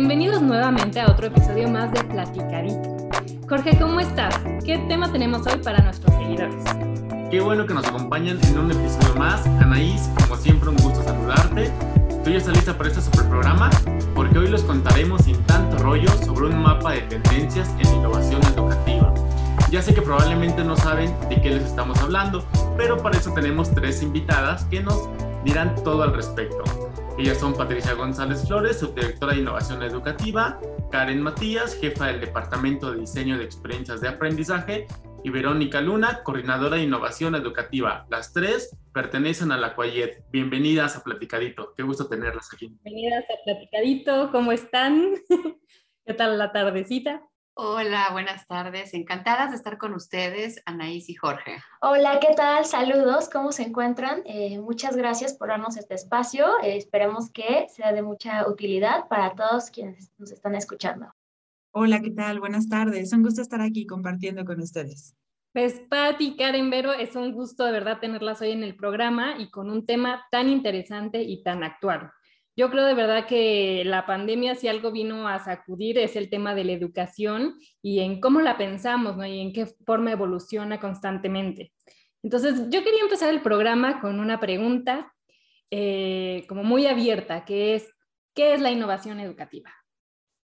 Bienvenidos nuevamente a otro episodio más de Platicadito. Jorge, ¿cómo estás? ¿Qué tema tenemos hoy para nuestros seguidores? Qué bueno que nos acompañan en un episodio más. Anaís, como siempre, un gusto saludarte. ¿Tú ya estás lista para este super programa? Porque hoy les contaremos sin tanto rollo sobre un mapa de tendencias en innovación educativa. Ya sé que probablemente no saben de qué les estamos hablando, pero para eso tenemos tres invitadas que nos dirán todo al respecto. Ellas son Patricia González Flores, subdirectora de Innovación Educativa, Karen Matías, jefa del Departamento de Diseño de Experiencias de Aprendizaje, y Verónica Luna, coordinadora de Innovación Educativa. Las tres pertenecen a la Cuayet. Bienvenidas a Platicadito. Qué gusto tenerlas aquí. Bienvenidas a Platicadito. ¿Cómo están? ¿Qué tal la tardecita? Hola, buenas tardes. Encantadas de estar con ustedes, Anaís y Jorge. Hola, ¿qué tal? Saludos, ¿cómo se encuentran? Eh, muchas gracias por darnos este espacio. Eh, esperemos que sea de mucha utilidad para todos quienes nos están escuchando. Hola, ¿qué tal? Buenas tardes. Un gusto estar aquí compartiendo con ustedes. Pues Patti, Karen, Vero, es un gusto de verdad tenerlas hoy en el programa y con un tema tan interesante y tan actual. Yo creo de verdad que la pandemia, si algo vino a sacudir, es el tema de la educación y en cómo la pensamos ¿no? y en qué forma evoluciona constantemente. Entonces, yo quería empezar el programa con una pregunta eh, como muy abierta, que es, ¿qué es la innovación educativa?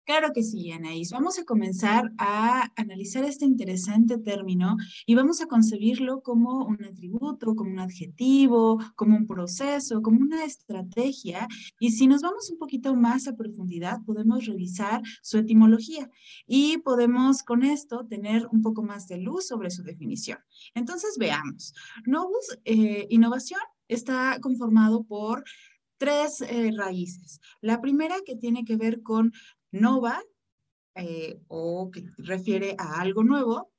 Claro que sí, Anaís. Vamos a comenzar a analizar este interesante término y vamos a concebirlo como un atributo, como un adjetivo, como un proceso, como una estrategia. Y si nos vamos un poquito más a profundidad, podemos revisar su etimología y podemos con esto tener un poco más de luz sobre su definición. Entonces, veamos. Novus, eh, innovación está conformado por tres eh, raíces. La primera que tiene que ver con nova eh, o que refiere a algo nuevo,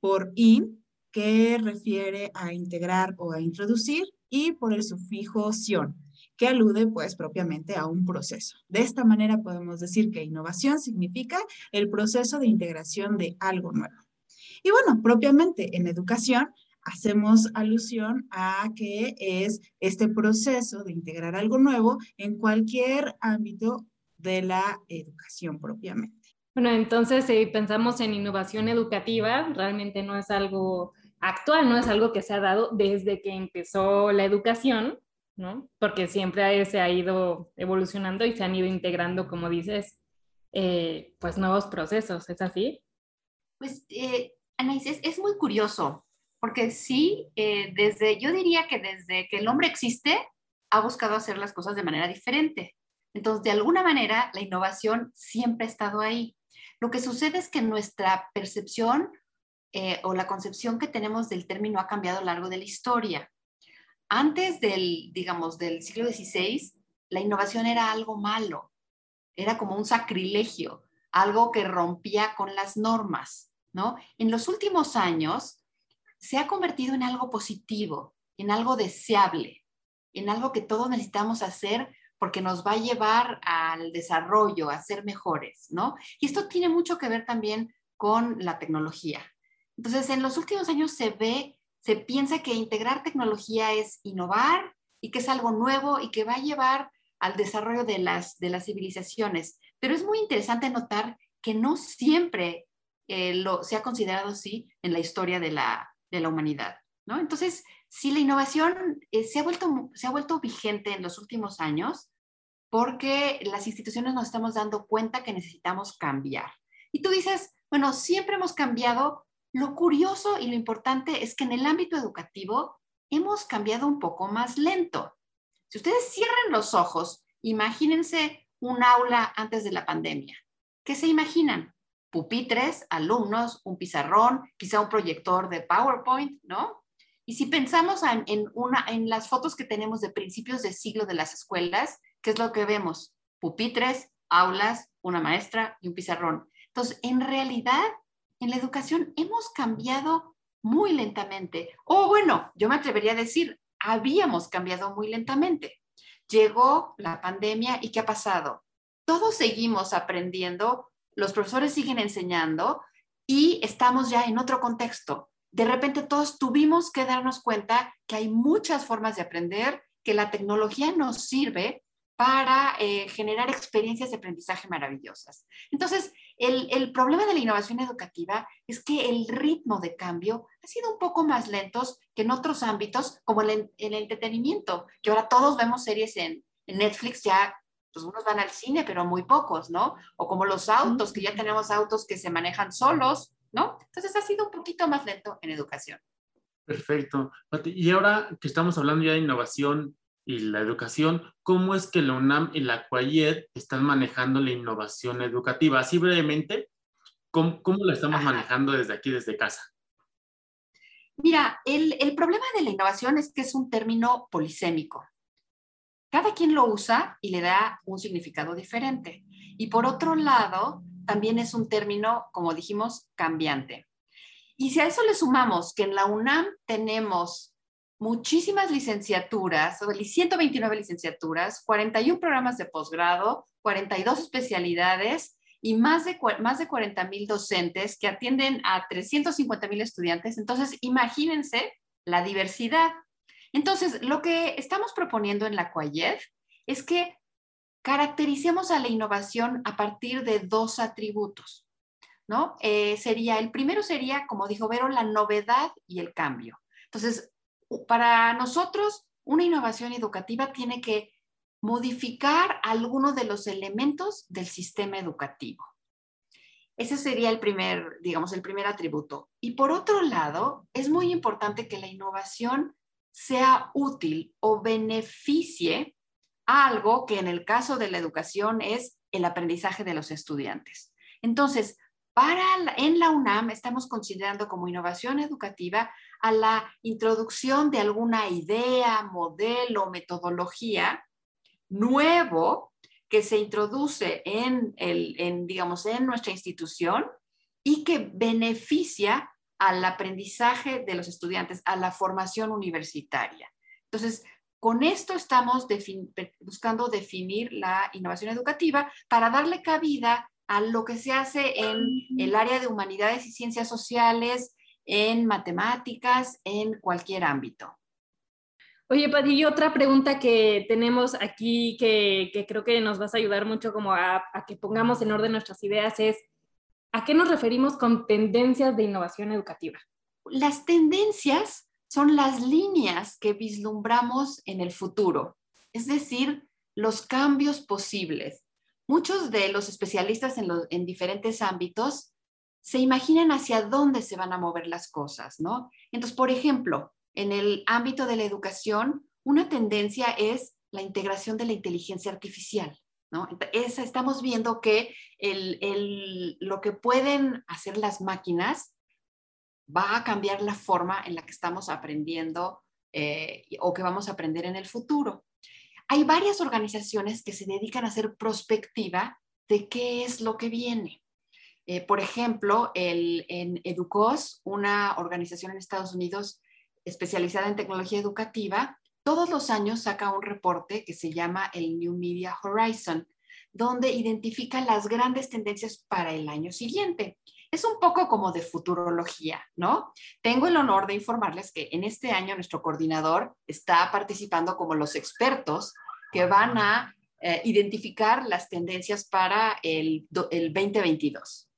por in, que refiere a integrar o a introducir, y por el sufijo sion, que alude pues propiamente a un proceso. De esta manera podemos decir que innovación significa el proceso de integración de algo nuevo. Y bueno, propiamente en educación hacemos alusión a que es este proceso de integrar algo nuevo en cualquier ámbito de la educación propiamente. Bueno, entonces si pensamos en innovación educativa, realmente no es algo actual, no es algo que se ha dado desde que empezó la educación, ¿no? Porque siempre se ha ido evolucionando y se han ido integrando, como dices, eh, pues nuevos procesos, ¿es así? Pues, eh, Anaís, es, muy curioso, porque sí, eh, desde, yo diría que desde que el hombre existe, ha buscado hacer las cosas de manera diferente. Entonces, de alguna manera, la innovación siempre ha estado ahí. Lo que sucede es que nuestra percepción eh, o la concepción que tenemos del término ha cambiado a lo largo de la historia. Antes del, digamos, del siglo XVI, la innovación era algo malo, era como un sacrilegio, algo que rompía con las normas, ¿no? En los últimos años se ha convertido en algo positivo, en algo deseable, en algo que todos necesitamos hacer porque nos va a llevar al desarrollo, a ser mejores, ¿no? Y esto tiene mucho que ver también con la tecnología. Entonces, en los últimos años se ve, se piensa que integrar tecnología es innovar y que es algo nuevo y que va a llevar al desarrollo de las, de las civilizaciones. Pero es muy interesante notar que no siempre eh, lo, se ha considerado así en la historia de la, de la humanidad, ¿no? Entonces, Sí, la innovación eh, se, ha vuelto, se ha vuelto vigente en los últimos años porque las instituciones nos estamos dando cuenta que necesitamos cambiar. Y tú dices, bueno, siempre hemos cambiado. Lo curioso y lo importante es que en el ámbito educativo hemos cambiado un poco más lento. Si ustedes cierran los ojos, imagínense un aula antes de la pandemia. ¿Qué se imaginan? Pupitres, alumnos, un pizarrón, quizá un proyector de PowerPoint, ¿no? Y si pensamos en, una, en las fotos que tenemos de principios de siglo de las escuelas, ¿qué es lo que vemos? Pupitres, aulas, una maestra y un pizarrón. Entonces, en realidad, en la educación hemos cambiado muy lentamente. O bueno, yo me atrevería a decir, habíamos cambiado muy lentamente. Llegó la pandemia y ¿qué ha pasado? Todos seguimos aprendiendo, los profesores siguen enseñando y estamos ya en otro contexto de repente todos tuvimos que darnos cuenta que hay muchas formas de aprender, que la tecnología nos sirve, para eh, generar experiencias de aprendizaje maravillosas. Entonces, el, problema de la innovación educativa es que el ritmo de cambio ha sido un poco más lento que en otros ámbitos, como el, el entretenimiento, que ahora todos vemos series en, en Netflix ya pues unos van al cine, pero muy pocos, ¿no? O como los autos, que ya tenemos autos que se manejan solos, ¿no? Entonces ha sido un poquito más lento en educación. Perfecto. Y ahora que estamos hablando ya de innovación y la educación, ¿cómo es que la UNAM y la CUAYED están manejando la innovación educativa? Así brevemente, ¿cómo, cómo la estamos manejando desde aquí, desde casa? Mira, el, el problema de la innovación es que es un término polisémico. Cada quien lo usa y le da un significado diferente. Y por otro lado, también es un término, como dijimos, cambiante. Y si a eso le sumamos que en la UNAM tenemos muchísimas licenciaturas, 129 licenciaturas, 41 programas de posgrado, 42 especialidades y más de, más de 40 mil docentes que atienden a 350 mil estudiantes. Entonces, imagínense la diversidad. Entonces, lo que estamos proponiendo en la CUAYED es que caractericemos a la innovación a partir de dos atributos. ¿no? Eh, sería, el primero sería, como dijo Vero, la novedad y el cambio. Entonces, para nosotros, una innovación educativa tiene que modificar alguno de los elementos del sistema educativo. Ese sería el primer, digamos, el primer atributo. Y por otro lado, es muy importante que la innovación sea útil o beneficie algo que en el caso de la educación es el aprendizaje de los estudiantes. Entonces, en la UNAM estamos considerando como innovación educativa a la introducción de alguna idea, modelo, metodología nuevo que se introduce en, el, digamos, en nuestra institución y que beneficia al aprendizaje de los estudiantes, a la formación universitaria. Entonces, con esto estamos buscando definir la innovación educativa para darle cabida a lo que se hace en el área de humanidades y ciencias sociales, en matemáticas, en cualquier ámbito. Oye, Pati, y otra pregunta que tenemos aquí que, creo que nos vas a ayudar mucho como a, a, que pongamos en orden nuestras ideas es, ¿a qué nos referimos con tendencias de innovación educativa? Las tendencias son las líneas que vislumbramos en el futuro, es decir, los cambios posibles muchos de los especialistas en, diferentes ámbitos se imaginan hacia dónde se van a mover las cosas, ¿no? Entonces, por ejemplo, en el ámbito de la educación, una tendencia es la integración de la inteligencia artificial, ¿no? estamos viendo que lo que pueden hacer las máquinas va a cambiar la forma en la que estamos aprendiendo eh, o que vamos a aprender en el futuro hay varias organizaciones que se dedican a hacer prospectiva de qué es lo que viene. Eh, por ejemplo, el, en Educos, una organización en Estados Unidos especializada en tecnología educativa, todos los años saca un reporte que se llama el New Media Horizon, donde identifica las grandes tendencias para el año siguiente. Es un poco como de futurología, ¿no? Tengo el honor de informarles que en este año nuestro coordinador está participando como los expertos que van a eh, identificar las tendencias para el, el 2022.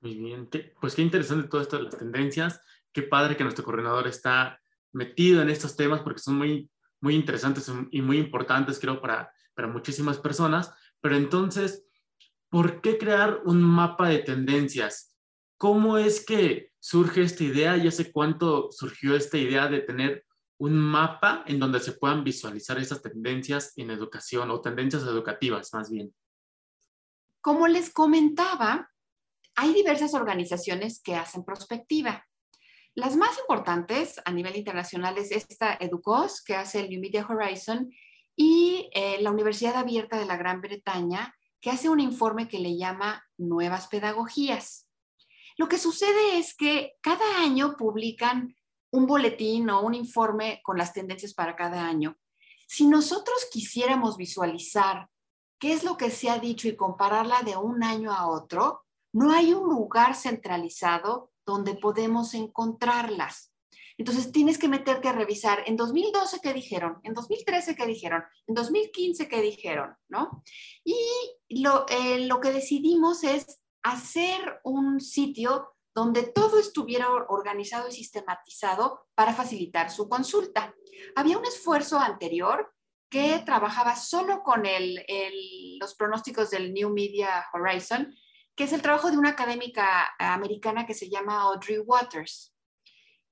Muy bien, pues qué interesante todo esto de las tendencias. Qué padre que nuestro coordinador está metido en estos temas porque son muy, muy interesantes y muy importantes, creo, para, para muchísimas personas. Pero entonces, ¿por qué crear un mapa de tendencias? ¿Cómo es que surge esta idea y hace cuánto surgió esta idea de tener un mapa en donde se puedan visualizar esas tendencias en educación o tendencias educativas más bien? Como les comentaba, hay diversas organizaciones que hacen prospectiva. Las más importantes a nivel internacional es esta EDUCOS, que hace el New Media Horizon, y eh, la Universidad Abierta de la Gran Bretaña, que hace un informe que le llama Nuevas Pedagogías. Lo que sucede es que cada año publican un boletín o un informe con las tendencias para cada año. Si nosotros quisiéramos visualizar qué es lo que se ha dicho y compararla de un año a otro, no hay un lugar centralizado donde podemos encontrarlas. Entonces tienes que meterte a revisar en 2012 qué dijeron, en 2013 qué dijeron, en 2015 qué dijeron, ¿no? Y lo, eh, lo que decidimos es hacer un sitio donde todo estuviera organizado y sistematizado para facilitar su consulta. Había un esfuerzo anterior que trabajaba solo con los pronósticos del New Media Horizon, que es el trabajo de una académica americana que se llama Audrey Waters.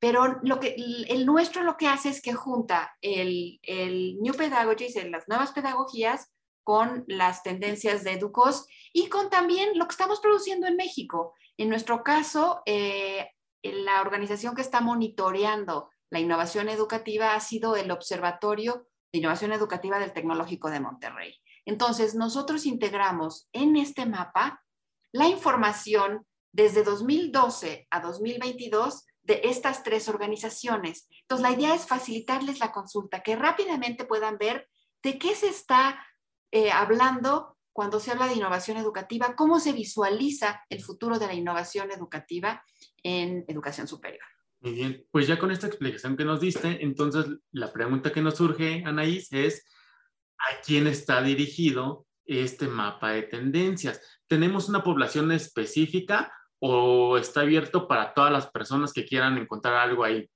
Pero lo que, el nuestro lo que hace es que junta el, el New Pedagogies, las nuevas pedagogías, con las tendencias de EDUCOS y con también lo que estamos produciendo en México. En nuestro caso, eh, la organización que está monitoreando la innovación educativa ha sido el Observatorio de Innovación Educativa del Tecnológico de Monterrey. Entonces, nosotros integramos en este mapa la información desde 2012 a 2022 de estas tres organizaciones. Entonces, la idea es facilitarles la consulta, que rápidamente puedan ver de qué se está eh, hablando cuando se habla de innovación educativa, cómo se visualiza el futuro de la innovación educativa en educación superior. Muy bien, pues ya con esta explicación que nos diste, entonces la pregunta que nos surge, Anaís, es ¿a quién está dirigido este mapa de tendencias? ¿Tenemos una población específica o está abierto para todas las personas que quieran encontrar algo ahí?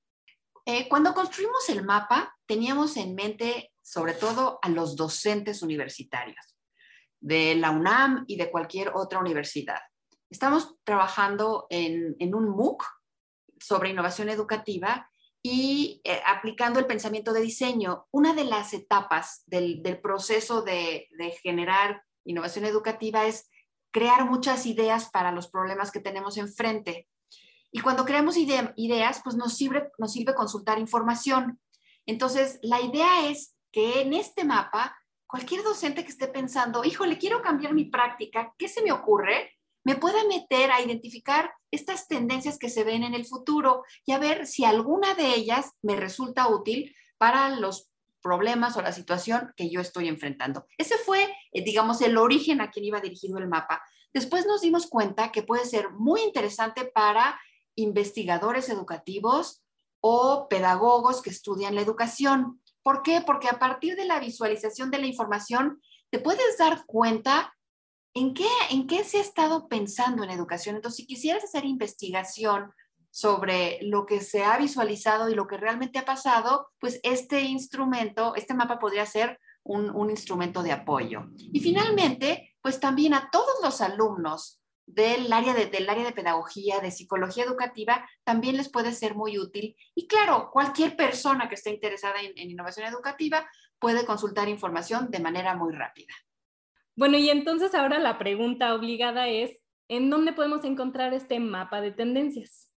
Eh, cuando construimos el mapa, teníamos en mente sobre todo a los docentes universitarios de la UNAM y de cualquier otra universidad. Estamos trabajando en, un MOOC sobre innovación educativa y eh, aplicando el pensamiento de diseño. Una de las etapas del, proceso de, generar innovación educativa es crear muchas ideas para los problemas que tenemos enfrente. Y cuando creamos ideas, pues nos sirve, nos sirve consultar información. Entonces, la idea es que en este mapa, cualquier docente que esté pensando, híjole, quiero cambiar mi práctica, ¿qué se me ocurre? Me pueda meter a identificar estas tendencias que se ven en el futuro y a ver si alguna de ellas me resulta útil para los problemas o la situación que yo estoy enfrentando. Ese fue, eh, digamos, el origen a quien iba dirigido el mapa. Después nos dimos cuenta que puede ser muy interesante para investigadores educativos o pedagogos que estudian la educación. ¿Por qué? Porque a partir de la visualización de la información te puedes dar cuenta en qué, en qué se ha estado pensando en educación. Entonces, si quisieras hacer investigación sobre lo que se ha visualizado y lo que realmente ha pasado, pues este instrumento, este mapa podría ser un, un instrumento de apoyo. Y finalmente, pues también a todos los alumnos del área de, del área de pedagogía, de psicología educativa, también les puede ser muy útil. Y claro, cualquier persona que esté interesada en, en innovación educativa puede consultar información de manera muy rápida. Bueno, y entonces ahora la pregunta obligada es, ¿en dónde podemos encontrar este mapa de tendencias?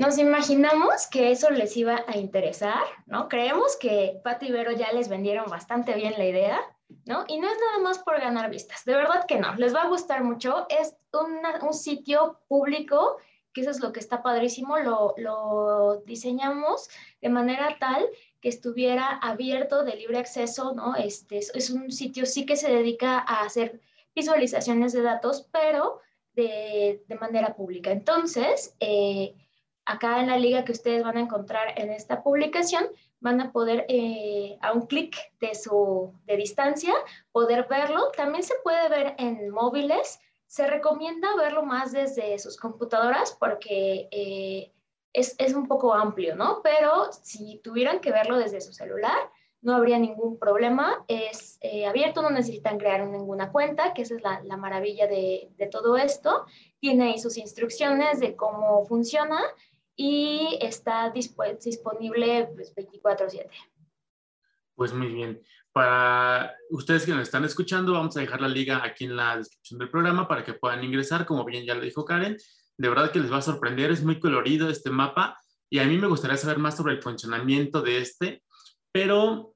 Nos imaginamos que eso les iba a interesar, ¿no? Creemos que Pati y Vero ya les vendieron bastante bien la idea, ¿no? Y no es nada más por ganar vistas, de verdad que no, les va a gustar mucho, es un sitio público, que eso es lo que está padrísimo, lo, diseñamos de manera tal que estuviera abierto de libre acceso, ¿no? Este, es, un sitio sí que se dedica a hacer visualizaciones de datos, pero de, de manera pública. Entonces, eh, acá en la liga que ustedes van a encontrar en esta publicación, van a poder eh, a un clic de su de distancia poder verlo. También se puede ver en móviles. Se recomienda verlo más desde sus computadoras porque eh, es, es, un poco amplio, ¿no? Pero si tuvieran que verlo desde su celular, no habría ningún problema. Es eh, abierto, no necesitan crear ninguna cuenta, que esa es la, la maravilla de, de todo esto. Tiene ahí sus instrucciones de cómo funciona y está disponible pues, 24/7. Pues muy bien. Para ustedes que nos están escuchando, vamos a dejar la liga aquí en la descripción del programa para que puedan ingresar, como bien ya lo dijo Karen. De verdad que les va a sorprender, es muy colorido este mapa y a mí me gustaría saber más sobre el funcionamiento de este, pero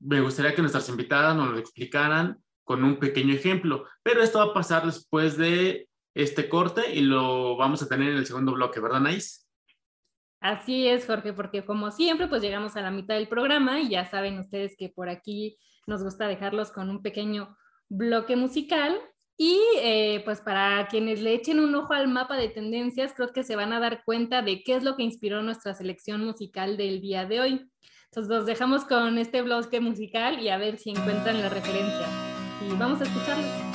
me gustaría que nuestras invitadas nos lo explicaran con un pequeño ejemplo. Pero esto va a pasar después de este corte y lo vamos a tener en el segundo bloque, ¿verdad, Nais? Así es, Jorge, porque como siempre, pues llegamos a la mitad del programa y ya saben ustedes que por aquí nos gusta dejarlos con un pequeño bloque musical. Y eh, pues para quienes le echen un ojo al mapa de tendencias, creo que se van a dar cuenta de qué es lo que inspiró nuestra selección musical del día de hoy. Entonces los dejamos con este bloque musical y a ver si encuentran la referencia. Y vamos a escucharlo.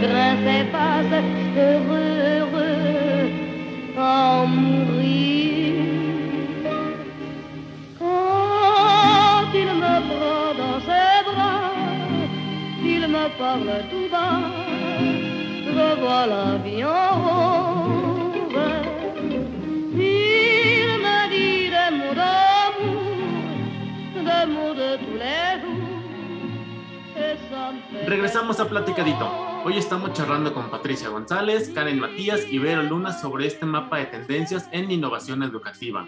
chagrin s'efface, heureux, heureux, en mourir. Quand il me prend dans ses bras, il me parle tout bas, je vois la vie en Regresamos a Platicadito. Hoy estamos charlando con Patricia González, Karen Matías y Vero Luna sobre este mapa de tendencias en innovación educativa.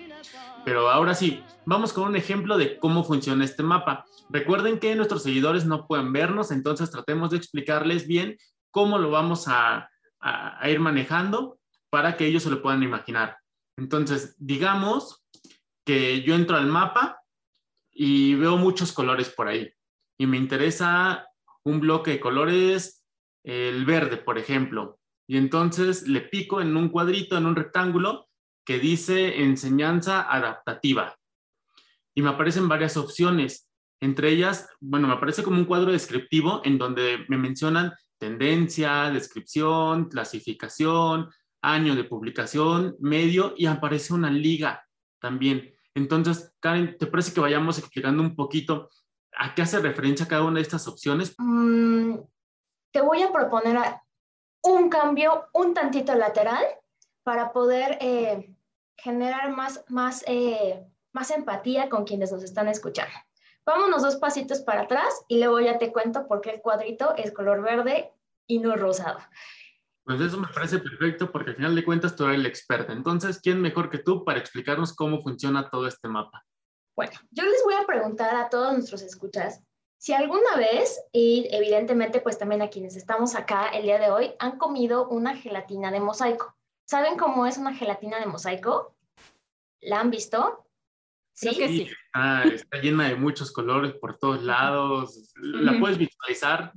Pero ahora sí, vamos con un ejemplo de cómo funciona este mapa. Recuerden que nuestros seguidores no pueden vernos, entonces tratemos de explicarles bien cómo lo vamos a, ir manejando para que ellos se lo puedan imaginar. Entonces, digamos que yo entro al mapa y veo muchos colores por ahí y me interesa un bloque de colores, el verde, por ejemplo. Y entonces le pico en un cuadrito, en un rectángulo, que dice enseñanza adaptativa. Y me aparecen varias opciones. Entre ellas, bueno, me aparece como un cuadro descriptivo en donde me mencionan tendencia, descripción, clasificación, año de publicación, medio y aparece una liga también. Entonces, Karen, ¿te parece que vayamos explicando un poquito a qué hace referencia cada una de estas opciones? Mm, te voy a proponer un cambio un tantito lateral para poder eh, generar más, más, eh, más empatía con quienes nos están escuchando. Vámonos dos pasitos para atrás y luego ya te cuento por qué el cuadrito es color verde y no rosado. Pues eso me parece perfecto porque al final de cuentas tú eres el experto. Entonces, ¿quién mejor que tú para explicarnos cómo funciona todo este mapa? Bueno, yo les voy a preguntar a todos nuestros escuchas si alguna vez, y evidentemente pues también a quienes estamos acá el día de hoy, han comido una gelatina de mosaico. ¿Saben cómo es una gelatina de mosaico? ¿La han visto? Sí, que sí. está llena de muchos colores por todos lados. La puedes visualizar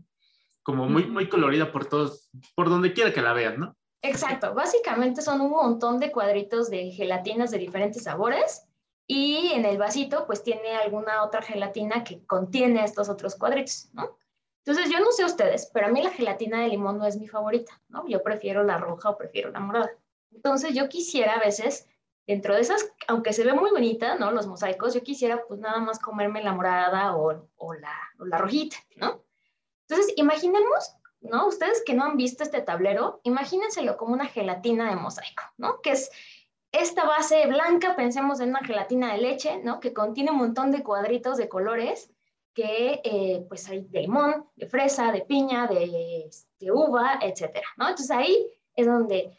como muy, muy colorida por todos, por donde quiera que la veas, ¿no? Exacto. Básicamente son un montón de cuadritos de gelatinas de diferentes sabores y en el vasito pues tiene alguna otra gelatina que contiene estos otros cuadritos, ¿no? Entonces yo no sé ustedes, pero a mí la gelatina de limón no es mi favorita, ¿no? Yo prefiero la roja o prefiero la morada. Entonces yo quisiera a veces, dentro de esas, aunque se ve muy bonita, ¿no? Los mosaicos, yo quisiera pues nada más comerme la morada o, o, la, o la rojita, ¿no? Entonces imaginemos, ¿no? Ustedes que no han visto este tablero, imagínenselo como una gelatina de mosaico, ¿no? Que es esta base blanca, pensemos en una gelatina de leche, ¿no? Que contiene un montón de cuadritos de colores que eh, pues hay de limón, de fresa, de piña, de, de, uva, etcétera. Entonces ahí es donde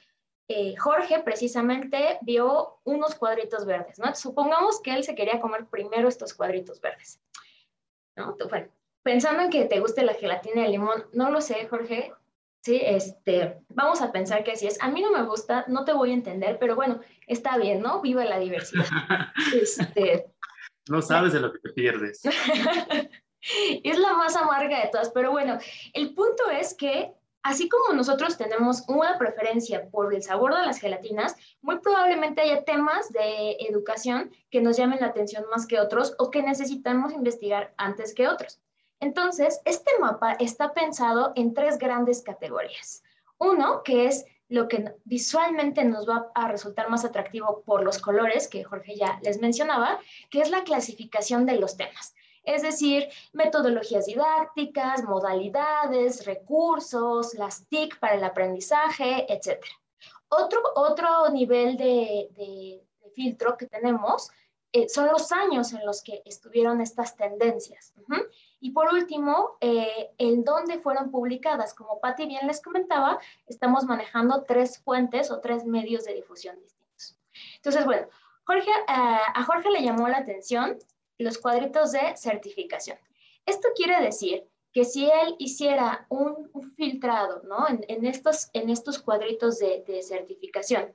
eh, Jorge precisamente vio unos cuadritos verdes, ¿no? Supongamos que él se quería comer primero estos cuadritos verdes, ¿no? Bueno, pensando en que te guste la gelatina de limón, no lo sé, Jorge, sí, este, vamos a pensar que así es. A mí no me gusta, no te voy a entender, pero bueno, está bien, ¿no? Viva la diversidad. Este, no sabes de lo que te pierdes. es la más amarga de todas, pero bueno, el punto es que así como nosotros tenemos una preferencia por el sabor de las gelatinas, muy probablemente haya temas de educación que nos llamen la atención más que otros o que necesitamos investigar antes que otros. Entonces, este mapa está pensado en tres grandes categorías. Uno, que es lo que visualmente nos va a resultar más atractivo por los colores que Jorge ya les mencionaba, que es la clasificación de los temas. Es decir, metodologías didácticas, modalidades, recursos, las TIC para el aprendizaje, etc. Otro, otro nivel de, filtro que tenemos eh, son los años en los que estuvieron estas tendencias. Y por último, eh, en dónde fueron publicadas. Como Patti bien les comentaba, estamos manejando tres fuentes o tres medios de difusión distintos. Entonces, bueno, Jorge, eh, a Jorge le llamó la atención los cuadritos de certificación. Esto quiere decir que si él hiciera un, filtrado ¿no? en, estos, en estos cuadritos de, de certificación,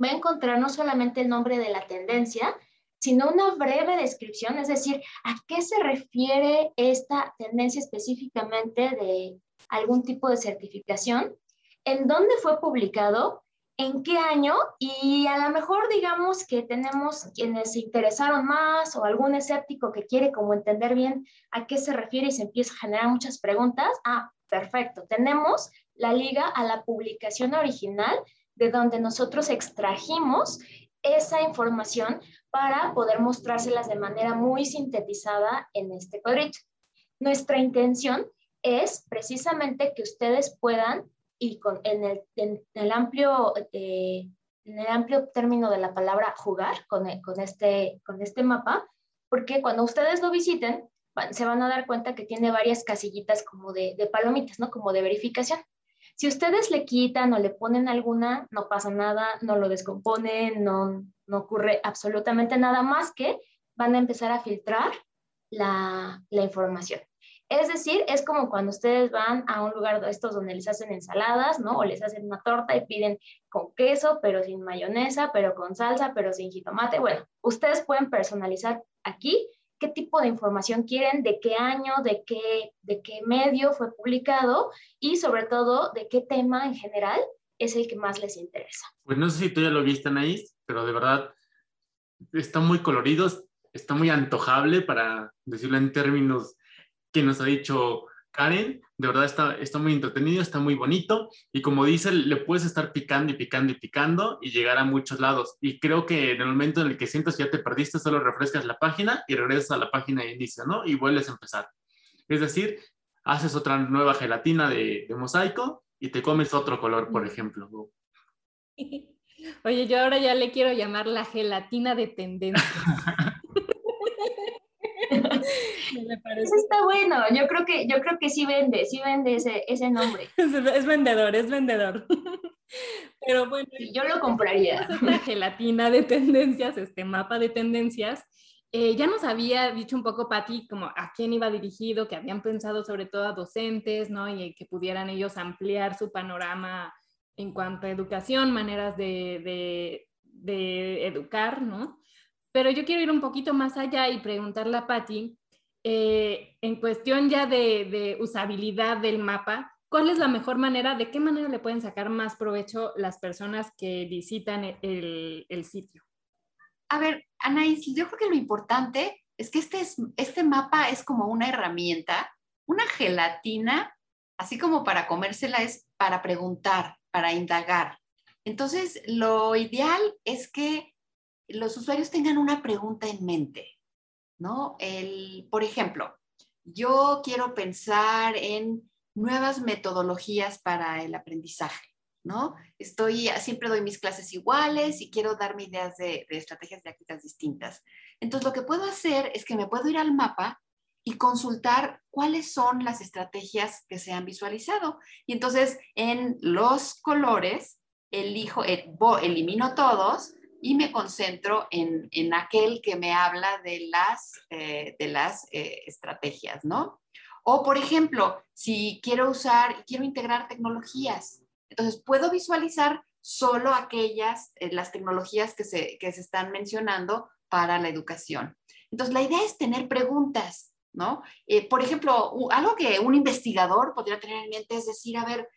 va a encontrar no solamente el nombre de la tendencia, sino una breve descripción, es decir, a qué se refiere esta tendencia específicamente de algún tipo de certificación, en dónde fue publicado, en qué año y a lo mejor digamos que tenemos quienes se interesaron más o algún escéptico que quiere como entender bien a qué se refiere y se empieza a generar muchas preguntas. Ah, perfecto, tenemos la liga a la publicación original de donde nosotros extrajimos esa información para poder mostrárselas de manera muy sintetizada en este cuadrito. Nuestra intención es precisamente que ustedes puedan, y con, en, el, en, el amplio, eh, en el amplio término de la palabra jugar con, con, este, con este mapa, porque cuando ustedes lo visiten, se van a dar cuenta que tiene varias casillitas como de, de palomitas, ¿no? Como de verificación. Si ustedes le quitan o le ponen alguna, no pasa nada, no lo descomponen, no, no ocurre absolutamente nada más que van a empezar a filtrar la, la información. Es decir, es como cuando ustedes van a un lugar de estos donde les hacen ensaladas, ¿no? O les hacen una torta y piden con queso, pero sin mayonesa, pero con salsa, pero sin jitomate. Bueno, ustedes pueden personalizar aquí qué tipo de información quieren, de qué año, de qué, de qué medio fue publicado y sobre todo de qué tema en general es el que más les interesa. Pues no sé si tú ya lo viste, Anaís, pero de verdad está muy colorido, está muy antojable para decirlo en términos que nos ha dicho Karen, de verdad está, está muy entretenido, está muy bonito y como dice, le puedes estar picando y picando y picando y llegar a muchos lados. Y creo que en el momento en el que sientas que ya te perdiste, solo refrescas la página y regresas a la página de inicio, ¿no? Y vuelves a empezar. Es decir, haces otra nueva gelatina de, de mosaico y te comes otro color, por ejemplo. Oye, yo ahora ya le quiero llamar la gelatina de tendencia. Me parece. está bueno, yo creo que, yo creo que sí vende, sí vende ese, ese nombre. Es, vendedor, es vendedor. Pero bueno, yo lo compraría. Esta gelatina de tendencias, este mapa de tendencias, eh, ya nos había dicho un poco Patti como a quién iba dirigido, que habían pensado sobre todo a docentes, ¿no? Y que pudieran ellos ampliar su panorama en cuanto a educación, maneras de, educar, ¿no? Pero yo quiero ir un poquito más allá y preguntarle a Patti, eh, en cuestión ya de, usabilidad del mapa, ¿cuál es la mejor manera, de qué manera le pueden sacar más provecho las personas que visitan el sitio? A ver, Anaís, yo creo que lo importante es que este, es, este mapa es como una herramienta, una gelatina, así como para comérsela es para preguntar, para indagar. Entonces, lo ideal es que los usuarios tengan una pregunta en mente, ¿no? El, por ejemplo, yo quiero pensar en nuevas metodologías para el aprendizaje, ¿no? Estoy, siempre doy mis clases iguales y quiero darme ideas de, de estrategias didácticas distintas. Entonces, lo que puedo hacer es que me puedo ir al mapa y consultar cuáles son las estrategias que se han visualizado. Y entonces, en los colores, elijo, eh, elimino todos y me concentro en, en aquel que me habla de las, eh, de las eh, estrategias, ¿no? O, por ejemplo, si quiero usar, quiero integrar tecnologías, entonces puedo visualizar solo aquellas, las tecnologías que se, que se están mencionando para la educación. Entonces, la idea es tener preguntas, ¿no? por ejemplo, algo que un investigador podría tener en mente es decir, a ver,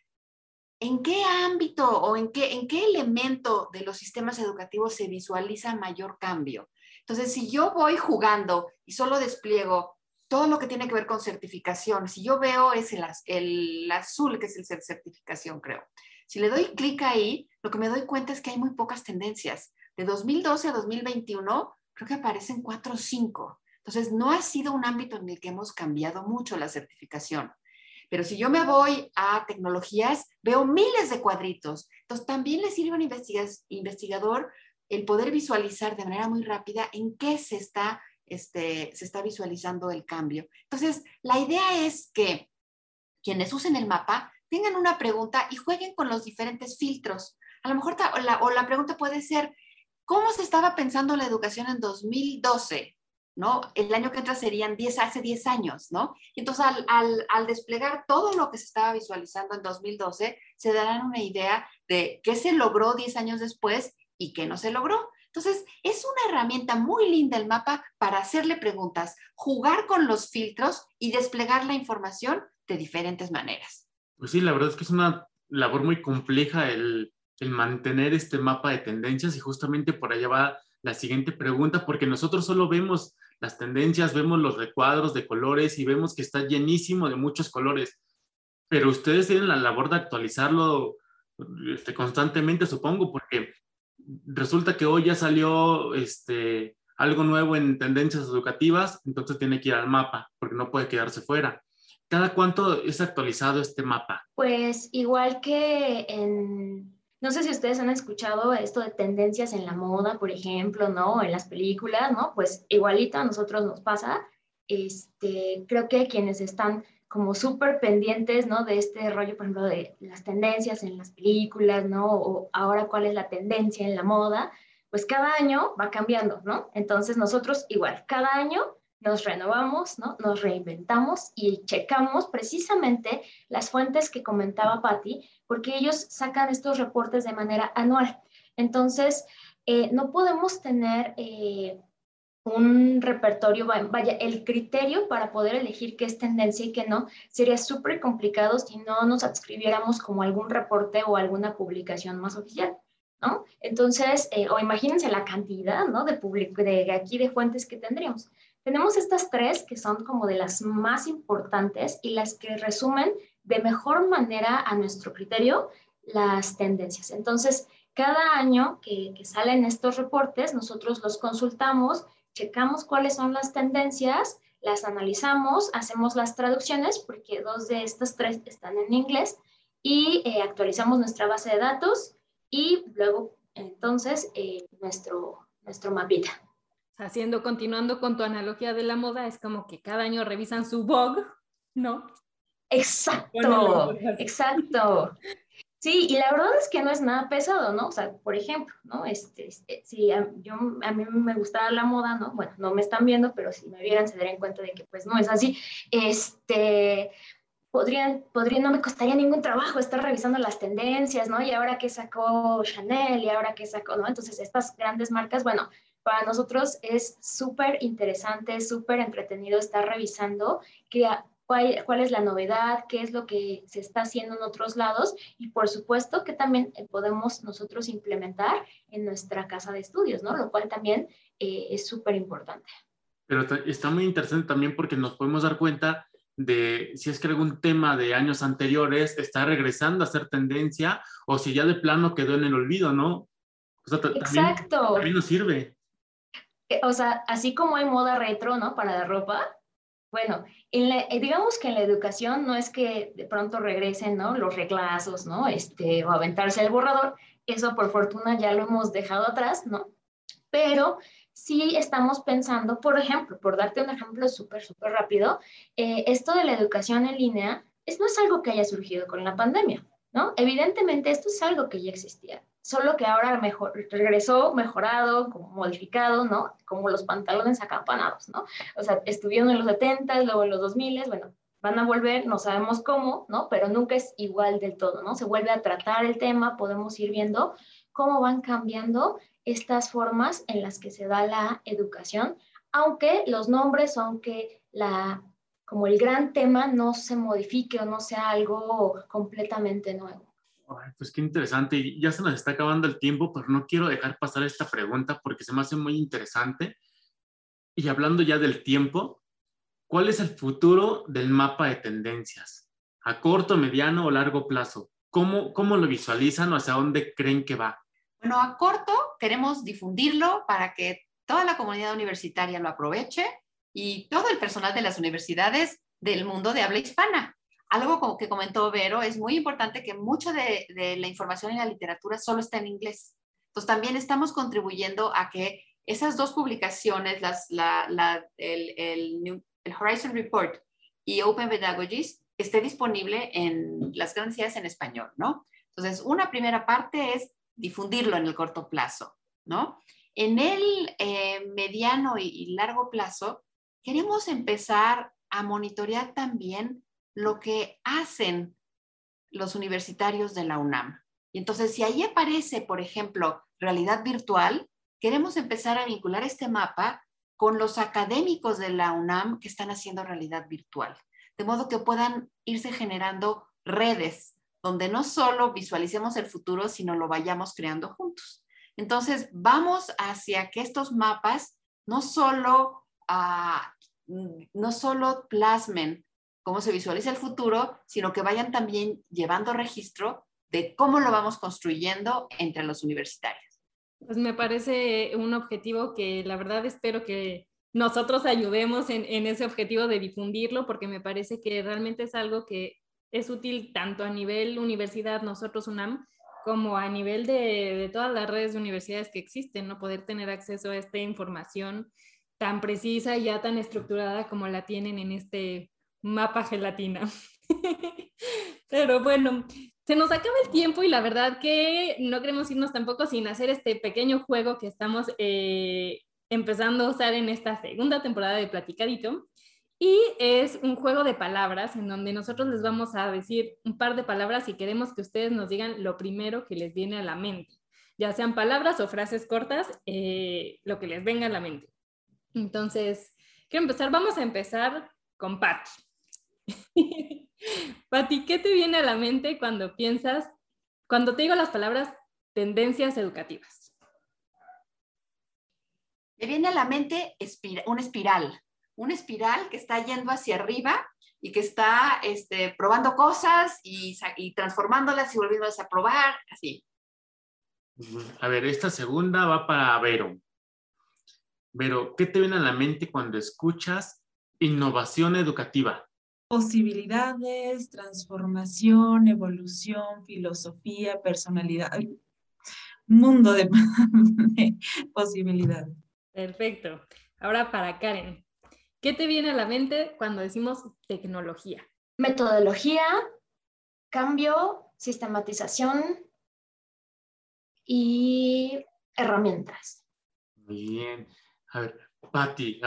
¿En qué ámbito o en qué, en qué elemento de los sistemas educativos se visualiza mayor cambio? Entonces, si yo voy jugando y solo despliego todo lo que tiene que ver con certificación, si yo veo es el, el azul, que es el certificación, creo. Si le doy clic ahí, lo que me doy cuenta es que hay muy pocas tendencias. De 2012 a 2021, creo que aparecen cuatro o cinco. Entonces, no ha sido un ámbito en el que hemos cambiado mucho la certificación. Pero si yo me voy a tecnologías, veo miles de cuadritos. Entonces, también le sirve a un investigador el poder visualizar de manera muy rápida en qué se está, este, se está visualizando el cambio. Entonces, la idea es que quienes usen el mapa tengan una pregunta y jueguen con los diferentes filtros. A lo mejor, o la pregunta puede ser, ¿cómo se estaba pensando la educación en 2012? ¿no? El año que entra serían 10, hace 10 años, ¿no? Y entonces al, desplegar todo lo que se estaba visualizando en 2012, se darán una idea de qué se logró 10 años después y qué no se logró. Entonces, es una herramienta muy linda el mapa para hacerle preguntas, jugar con los filtros y desplegar la información de diferentes maneras. Pues sí, la verdad es que es una labor muy compleja el, mantener este mapa de tendencias y justamente por allá va la siguiente pregunta, porque nosotros solo vemos las tendencias, vemos los recuadros de colores y vemos que está llenísimo de muchos colores, pero ustedes tienen la labor de actualizarlo este, constantemente, supongo, porque resulta que hoy ya salió este, algo nuevo en tendencias educativas, entonces tiene que ir al mapa, porque no puede quedarse fuera. ¿Cada cuánto es actualizado este mapa? Pues igual que en no sé si ustedes han escuchado esto de tendencias en la moda, por ejemplo, ¿no? En las películas, ¿no? Pues igualito a nosotros nos pasa. Este, creo que quienes están como súper pendientes, ¿no? De este rollo, por ejemplo, de las tendencias en las películas, ¿no? O ahora cuál es la tendencia en la moda, pues cada año va cambiando, ¿no? Entonces nosotros igual, cada año nos renovamos, ¿no? Nos reinventamos y checamos precisamente las fuentes que comentaba Patti, porque ellos sacan estos reportes de manera anual. Entonces, eh, no podemos tener eh, un repertorio, vaya, el criterio para poder elegir qué es tendencia y qué no, sería súper complicado si no nos adscribiéramos como algún reporte o alguna publicación más oficial. ¿No? Entonces, eh, o imagínense la cantidad, ¿no? De, de aquí de fuentes que tendríamos. Tenemos estas tres que son como de las más importantes y las que resumen de mejor manera a nuestro criterio las tendencias. Entonces, cada año que, salen estos reportes, nosotros los consultamos, checamos cuáles son las tendencias, las analizamos, hacemos las traducciones, porque dos de estas tres están en inglés, y eh, actualizamos nuestra base de datos y luego entonces eh, nuestro, nuestro mapita haciendo, continuando con tu analogía de la moda, es como que cada año revisan su blog, ¿no? Exacto, exacto. Sí, y la verdad es que no es nada pesado, ¿no? O sea, por ejemplo, ¿no? Este, este si a, yo, a mí me gustaba la moda, ¿no? Bueno, no me están viendo, pero si me vieran se darían cuenta de que pues no es así. Este, podrían, podrían, no me costaría ningún trabajo estar revisando las tendencias, ¿no? Y ahora que sacó Chanel y ahora que sacó, ¿no? Entonces, estas grandes marcas, bueno, para nosotros es súper interesante, súper entretenido estar revisando qué, cuál, cuál, es la novedad, qué es lo que se está haciendo en otros lados y por supuesto que también eh, podemos nosotros implementar en nuestra casa de estudios, ¿no? Lo cual también eh, es súper importante. Pero está muy interesante también porque nos podemos dar cuenta de si es que algún tema de años anteriores está regresando a ser tendencia o si ya de plano quedó en el olvido, ¿no? Exacto. También, nos sirve. Eh, o sea, así como hay moda retro, ¿no? Para la ropa, bueno, eh, digamos que en la educación no es que de pronto regresen, ¿no? Los reglazos, ¿no? Este, o aventarse el borrador. Eso por fortuna ya lo hemos dejado atrás, ¿no? Pero sí estamos pensando, por ejemplo, por darte un ejemplo súper, súper rápido, eh, esto de la educación en línea es, no es algo que haya surgido con la pandemia, ¿no? Evidentemente esto es algo que ya existía, solo que ahora mejor, regresó mejorado, como modificado, ¿no? Como los pantalones acampanados, ¿no? O sea, estuvieron en los 70, luego en los 2000, bueno, van a volver, no sabemos cómo, ¿no? Pero nunca es igual del todo, ¿no? Se vuelve a tratar el tema, podemos ir viendo cómo van cambiando estas formas en las que se da la educación, aunque los nombres, aunque la, como el gran tema no se modifique o no sea algo completamente nuevo. Pues qué interesante. Y ya se nos está acabando el tiempo, pero no quiero dejar pasar esta pregunta porque se me hace muy interesante. Y hablando ya del tiempo, ¿cuál es el futuro del mapa de tendencias? ¿A corto, mediano o largo plazo? ¿Cómo, cómo lo visualizan o hacia dónde creen que va? Bueno, a corto queremos difundirlo para que toda la comunidad universitaria lo aproveche y todo el personal de las universidades del mundo de habla hispana. Algo como que comentó Vero, es muy importante que mucha de, la información en la literatura solo está en inglés. Entonces también estamos contribuyendo a que esas dos publicaciones, las, el, el, Horizon Report y Open Pedagogies, esté disponible en las grandes en español, ¿no? Entonces, una primera parte es difundirlo en el corto plazo, ¿no? En el eh, mediano y, largo plazo, queremos empezar a monitorear también lo que hacen los universitarios de la UNAM. Y entonces, si ahí aparece, por ejemplo, realidad virtual, queremos empezar a vincular este mapa con los académicos de la UNAM que están haciendo realidad virtual, de modo que puedan irse generando redes donde no solo visualicemos el futuro, sino lo vayamos creando juntos. Entonces, vamos hacia que estos mapas no solo, ah, no solo plasmen cómo se visualiza el futuro, sino que vayan también llevando registro de cómo lo vamos construyendo entre los universitarios. Pues me parece un objetivo que la verdad espero que nosotros ayudemos en, ese objetivo de difundirlo, porque me parece que realmente es algo que es útil tanto a nivel universidad, nosotros UNAM, como a nivel de, todas las redes de universidades que existen, ¿no? Poder tener acceso a esta información tan precisa y ya tan estructurada como la tienen en este mapa gelatina. Pero bueno, se nos acaba el tiempo y la verdad que no queremos irnos tampoco sin hacer este pequeño juego que estamos eh, empezando a usar en esta segunda temporada de Platicadito. Y es un juego de palabras en donde nosotros les vamos a decir un par de palabras y queremos que ustedes nos digan lo primero que les viene a la mente, ya sean palabras o frases cortas, eh, lo que les venga a la mente. Entonces, quiero empezar. Vamos a empezar con Pat. Pati, ¿qué te viene a la mente cuando piensas, cuando te digo las palabras tendencias educativas? Me viene a la mente una espiral una espiral que está yendo hacia arriba y que está este, probando cosas y, y transformándolas y volviéndolas a probar, así. A ver, esta segunda va para Vero. Vero, ¿qué te viene a la mente cuando escuchas innovación educativa? Posibilidades, transformación, evolución, filosofía, personalidad. Mundo de, de posibilidades. Perfecto. Ahora para Karen. ¿Qué te viene a la mente cuando decimos tecnología? Metodología, cambio, sistematización y herramientas. Muy bien. A ver, Patti,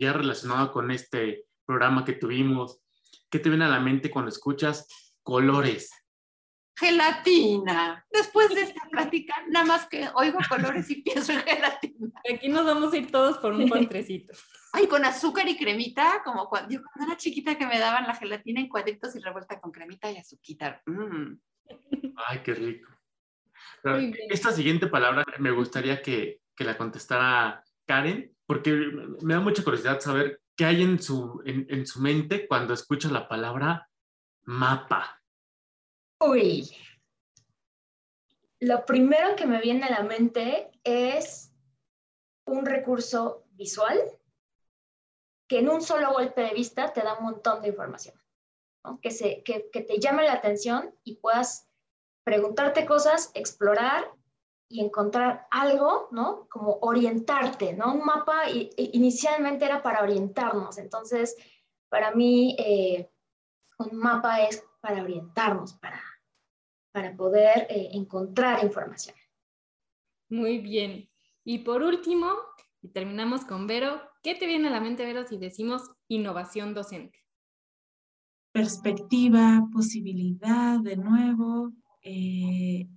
ya relacionado con este programa que tuvimos, ¿qué te viene a la mente cuando escuchas colores? gelatina. Después de esta plática, nada más que oigo colores y pienso en gelatina. Aquí nos vamos a ir todos por un postrecito. Ay, con azúcar y cremita, como cuando yo cuando era chiquita que me daban la gelatina en cuadritos y revuelta con cremita y azuquita. Mm. Ay, qué rico. esta siguiente palabra me gustaría que, que, la contestara Karen, porque me da mucha curiosidad saber qué hay en su, en, su mente cuando escucha la palabra mapa. Uy, lo primero que me viene a la mente es un recurso visual que en un solo golpe de vista te da un montón de información, que, se, que, te llame la atención y puedas preguntarte cosas, explorar y encontrar algo, ¿no? Como orientarte, ¿no? Un mapa inicialmente era para orientarnos, entonces para mí eh, un mapa es para orientarnos, para, para poder eh, encontrar información. Muy bien. Y por último, y terminamos con Vero, ¿Qué te viene a la mente, Vero, si decimos innovación docente? Perspectiva, posibilidad, de nuevo. Eh,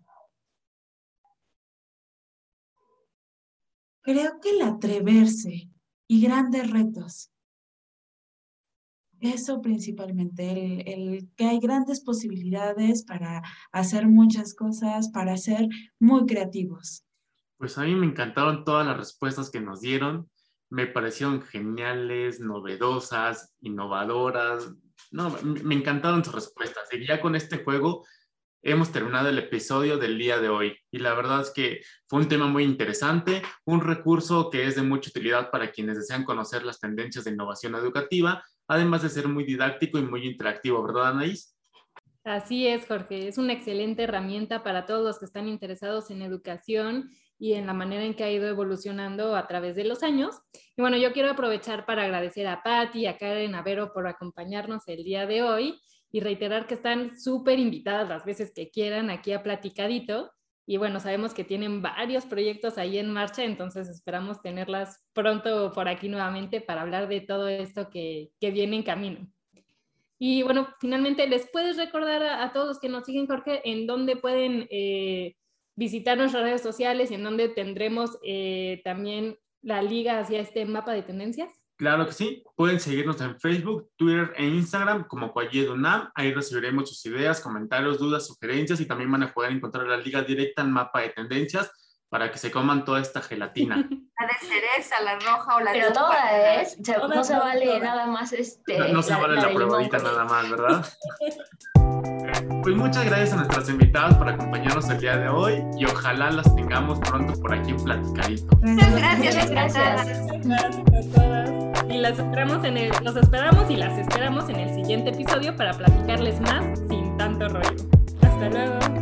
creo que el atreverse y grandes retos. Eso principalmente, el, el, que hay grandes posibilidades para hacer muchas cosas, para ser muy creativos. Pues a mí me encantaron todas las respuestas que nos dieron me parecieron geniales, novedosas, innovadoras. No, me encantaron sus respuestas. Y ya con este juego hemos terminado el episodio del día de hoy. Y la verdad es que fue un tema muy interesante, un recurso que es de mucha utilidad para quienes desean conocer las tendencias de innovación educativa, además de ser muy didáctico y muy interactivo, ¿verdad, Anaís? Así es, Jorge. Es una excelente herramienta para todos los que están interesados en educación y en la manera en que ha ido evolucionando a través de los años. Y bueno, yo quiero aprovechar para agradecer a Patti a Karen Avero por acompañarnos el día de hoy y reiterar que están súper invitadas las veces que quieran aquí a Platicadito. Y bueno, sabemos que tienen varios proyectos ahí en marcha, entonces esperamos tenerlas pronto por aquí nuevamente para hablar de todo esto que, que viene en camino. Y bueno, finalmente, ¿les puedes recordar a, todos los que nos siguen, Jorge, en dónde pueden eh, visitar nuestras redes sociales y en donde tendremos eh, también la liga hacia este mapa de tendencias? Claro que sí. Pueden seguirnos en Facebook, Twitter e Instagram como Unam. Ahí recibiremos sus ideas, comentarios, dudas, sugerencias y también van a poder encontrar la liga directa en mapa de tendencias para que se coman toda esta gelatina. La de cereza, la roja o la Pero toda es, no se vale nada más este. No, se vale la, probadita nada más, ¿verdad? Pues muchas gracias a nuestras invitadas por acompañarnos el día de hoy y ojalá las tengamos pronto por aquí en Platicadito. Muchas gracias, gracias. Gracias a todas. Y las esperamos en el, los esperamos y las esperamos en el siguiente episodio para platicarles más sin tanto rollo. Hasta luego.